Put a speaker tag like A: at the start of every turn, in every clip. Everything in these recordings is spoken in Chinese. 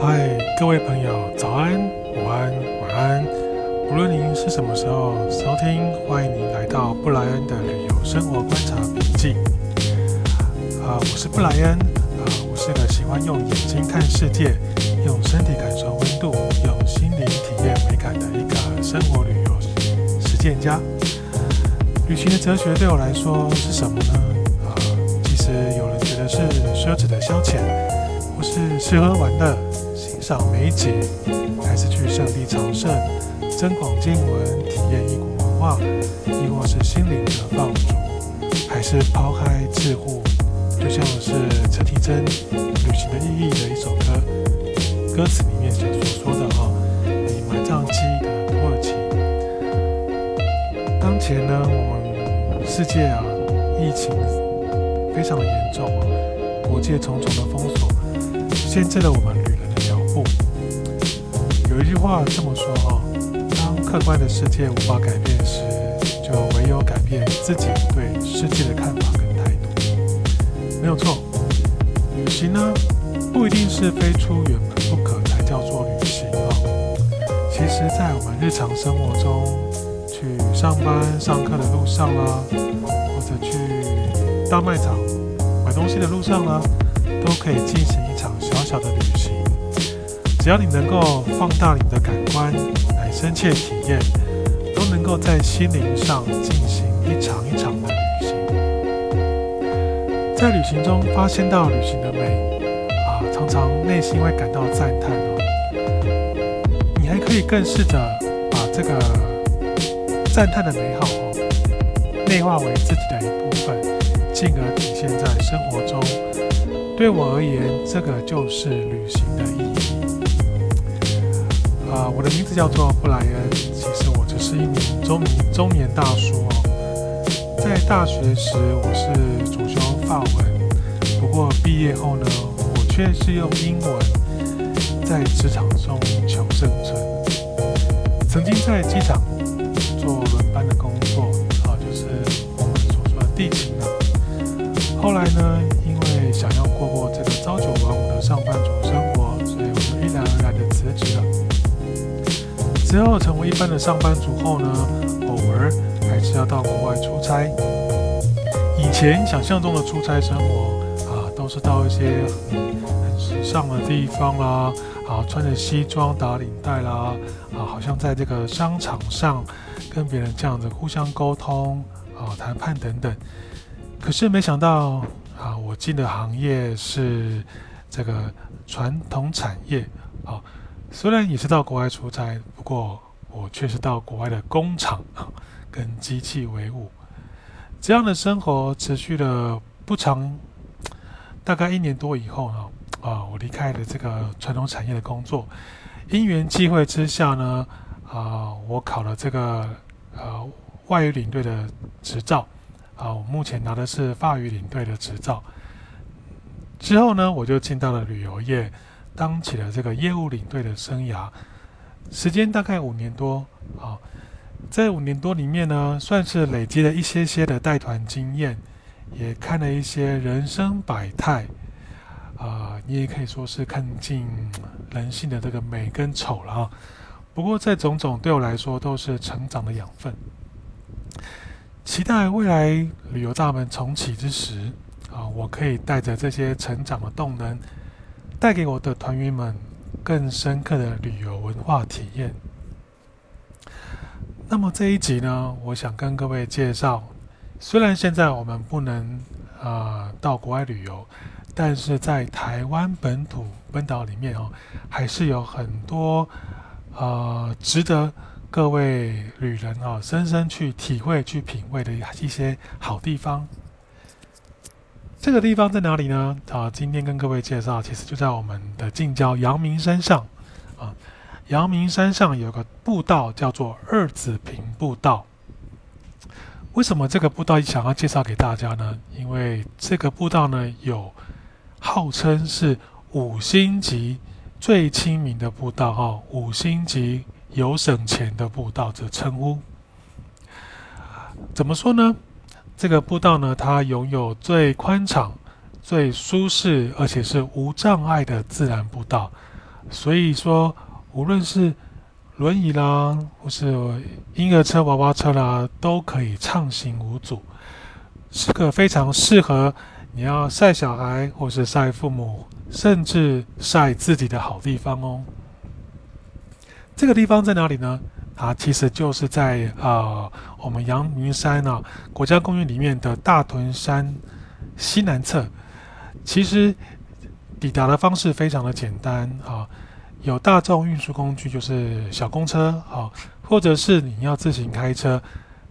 A: 嗨，各位朋友，早安、午安、晚安。无论您是什么时候收听，欢迎您来到布莱恩的旅游生活观察笔记。啊，我是布莱恩。啊，我是个喜欢用眼睛看世界、用身体感受温度、用心灵体验美感的一个生活旅游实践家。旅行的哲学对我来说是什么呢？啊，其实有人觉得是奢侈的消遣，或是吃喝玩乐。赏美景，还是去圣地朝圣、增广见闻、体验异国文化，亦或是心灵的放逐，还是抛开桎梏，就像是陈绮贞《旅行的意义》的一首歌，歌词里面所说的哈，你埋葬记忆的土耳其。当前呢，我们世界啊，疫情非常的严重，国界重重的封锁，限制了我们。有一句话这么说哈：当客观的世界无法改变时，就唯有改变自己对世界的看法跟态度。没有错，旅行呢不一定是非出远门不可才叫做旅行哦。其实，在我们日常生活中，去上班、上课的路上啦，或者去大卖场买东西的路上啦，都可以进行一场小小的。只要你能够放大你的感官来深切体验，都能够在心灵上进行一场一场的旅行。在旅行中发现到旅行的美啊，常常内心会感到赞叹哦。你还可以更试着把这个赞叹的美好哦，内化为自己的一部分，进而体现在生活中。对我而言，这个就是旅行的意义。我的名字叫做布莱恩。其实我只是一名中年中年大叔哦。在大学时，我是主修法文，不过毕业后呢，我却是用英文在职场中求生存。曾经在机场做轮班的工作，啊，就是我们所说的地勤啊。后来呢，之后成为一般的上班族后呢，偶尔还是要到国外出差。以前想象中的出差生活啊，都是到一些很时尚的地方啦，啊，穿着西装打领带啦，啊，好像在这个商场上跟别人这样子互相沟通啊，谈判等等。可是没想到啊，我进的行业是这个传统产业啊。虽然也是到国外出差，不过我却是到国外的工厂跟机器为伍。这样的生活持续了不长，大概一年多以后呢，啊，我离开了这个传统产业的工作。因缘际会之下呢，啊，我考了这个呃外语领队的执照，啊，我目前拿的是法语领队的执照。之后呢，我就进到了旅游业。当起了这个业务领队的生涯，时间大概五年多啊，在五年多里面呢，算是累积了一些些的带团经验，也看了一些人生百态啊，你也可以说是看尽人性的这个美跟丑了啊。不过这种种对我来说都是成长的养分，期待未来旅游大门重启之时啊，我可以带着这些成长的动能。带给我的团员们更深刻的旅游文化体验。那么这一集呢，我想跟各位介绍，虽然现在我们不能啊到国外旅游，但是在台湾本土本岛里面哦，还是有很多呃值得各位旅人啊深深去体会、去品味的一些好地方。这个地方在哪里呢？啊，今天跟各位介绍，其实就在我们的近郊阳明山上。啊，阳明山上有个步道叫做二子坪步道。为什么这个步道想要介绍给大家呢？因为这个步道呢，有号称是五星级最亲民的步道，哈，五星级有省钱的步道这称呼。怎么说呢？这个步道呢，它拥有最宽敞、最舒适，而且是无障碍的自然步道，所以说，无论是轮椅啦，或是婴儿车、娃娃车啦，都可以畅行无阻，是个非常适合你要晒小孩，或是晒父母，甚至晒自己的好地方哦。这个地方在哪里呢？啊，其实就是在呃我们阳明山啊国家公园里面的大屯山西南侧。其实抵达的方式非常的简单啊。有大众运输工具，就是小公车，啊，或者是你要自行开车，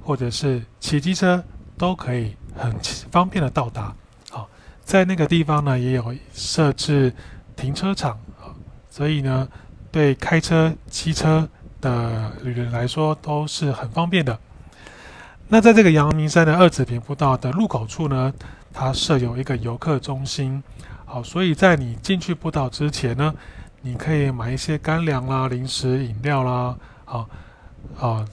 A: 或者是骑机车，都可以很方便的到达。好，在那个地方呢，也有设置停车场啊，所以呢，对开车、骑车的旅人来说都是很方便的。那在这个阳明山的二子坪步道的入口处呢，它设有一个游客中心，好，所以在你进去步道之前呢。你可以买一些干粮啦、零食、饮料啦，好啊，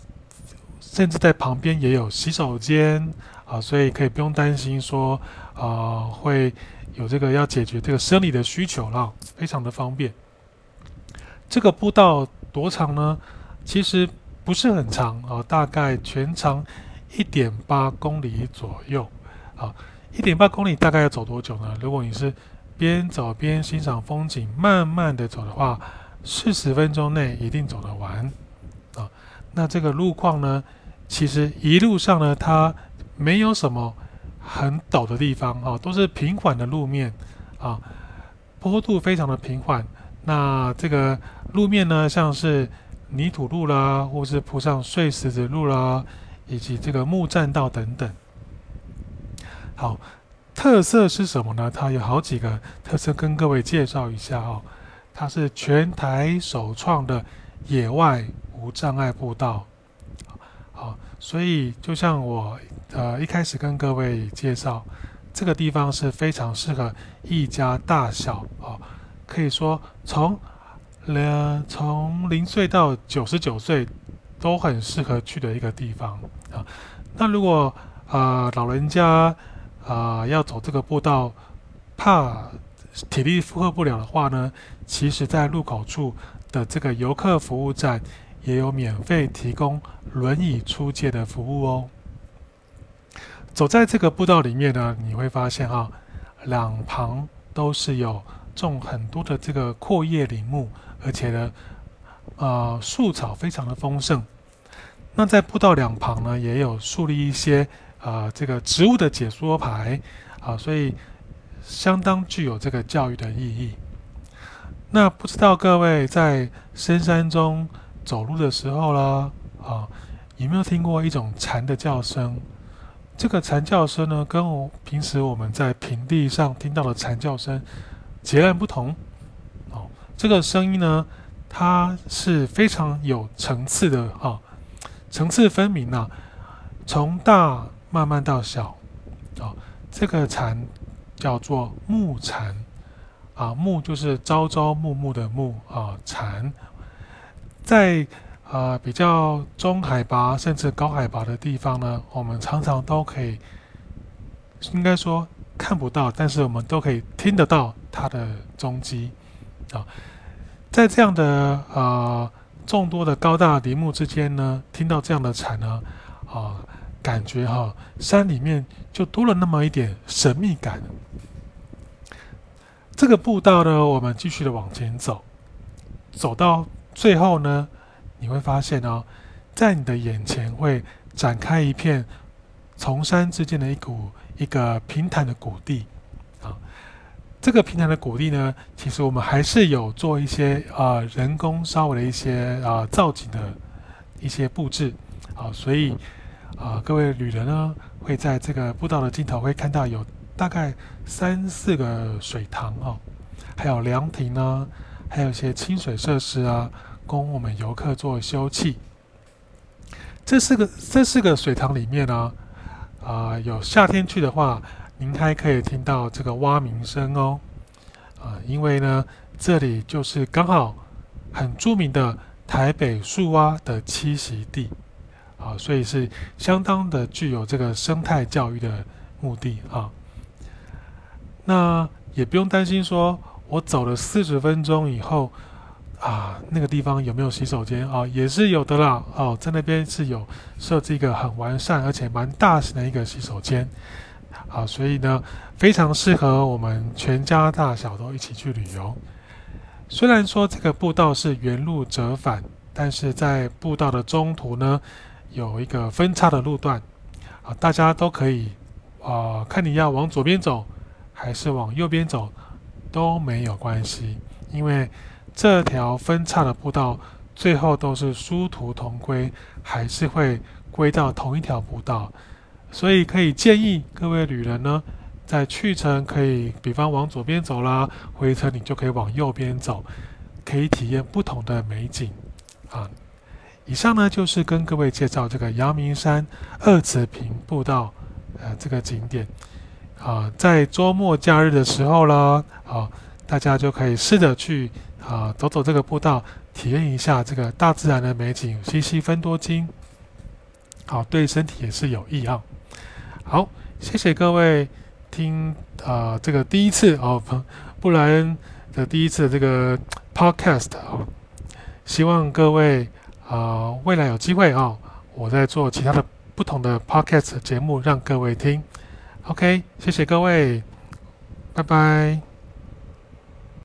A: 甚至在旁边也有洗手间啊，所以可以不用担心说啊会有这个要解决这个生理的需求啦，非常的方便。这个步道多长呢？其实不是很长啊，大概全长一点八公里左右啊。一点八公里大概要走多久呢？如果你是边走边欣赏风景，慢慢的走的话，四十分钟内一定走得完啊。那这个路况呢，其实一路上呢，它没有什么很陡的地方啊，都是平缓的路面啊，坡度非常的平缓。那这个路面呢，像是泥土路啦，或是铺上碎石子路啦，以及这个木栈道等等。好。特色是什么呢？它有好几个特色，跟各位介绍一下哦。它是全台首创的野外无障碍步道，好，所以就像我呃一开始跟各位介绍，这个地方是非常适合一家大小啊，可以说从呃从零岁到九十九岁都很适合去的一个地方啊。那如果啊老人家，啊，要走这个步道，怕体力负荷不了的话呢，其实，在入口处的这个游客服务站也有免费提供轮椅出借的服务哦。走在这个步道里面呢，你会发现哈，两旁都是有种很多的这个阔叶林木，而且呢，呃，树草非常的丰盛。那在步道两旁呢，也有树立一些。啊，这个植物的解说牌啊，所以相当具有这个教育的意义。那不知道各位在深山中走路的时候啦，啊，有没有听过一种蝉的叫声？这个蝉叫声呢，跟我平时我们在平地上听到的蝉叫声截然不同。哦，这个声音呢，它是非常有层次的啊，层次分明呐，从大。慢慢到小，哦，这个蝉叫做木蝉，啊，木就是朝朝暮暮的暮啊，蝉，在啊比较中海拔甚至高海拔的地方呢，我们常常都可以，应该说看不到，但是我们都可以听得到它的踪迹，啊，在这样的呃众多的高大林木之间呢，听到这样的蝉呢，啊。感觉哈，山里面就多了那么一点神秘感。这个步道呢，我们继续的往前走，走到最后呢，你会发现哦，在你的眼前会展开一片崇山之间的一股一个平坦的谷地。这个平台的鼓励呢，其实我们还是有做一些啊人工稍微的一些啊造景的一些布置好，所以。啊，各位旅人呢，会在这个步道的尽头会看到有大概三四个水塘哦，还有凉亭呢，还有一些清水设施啊，供我们游客做休憩。这四个这四个水塘里面呢，啊，有夏天去的话，您还可以听到这个蛙鸣声哦，啊，因为呢，这里就是刚好很著名的台北树蛙的栖息地。啊，所以是相当的具有这个生态教育的目的啊。那也不用担心说，我走了四十分钟以后，啊，那个地方有没有洗手间啊？也是有的啦。哦，在那边是有设置一个很完善而且蛮大型的一个洗手间。啊，所以呢，非常适合我们全家大小都一起去旅游。虽然说这个步道是原路折返，但是在步道的中途呢，有一个分叉的路段。啊，大家都可以啊，看你要往左边走还是往右边走都没有关系，因为。这条分叉的步道最后都是殊途同归，还是会归到同一条步道，所以可以建议各位旅人呢，在去程可以，比方往左边走啦，回程你就可以往右边走，可以体验不同的美景啊。以上呢就是跟各位介绍这个阳明山二子坪步道，呃，这个景点啊，在周末假日的时候啦，啊，大家就可以试着去。啊，走走这个步道，体验一下这个大自然的美景，吸吸分多精，好，对身体也是有益啊。好，谢谢各位听啊，这个第一次哦，布莱恩的第一次这个 podcast 哦，希望各位啊，未来有机会哦，我在做其他的不同的 podcast 节目，让各位听。OK，谢谢各位，拜拜。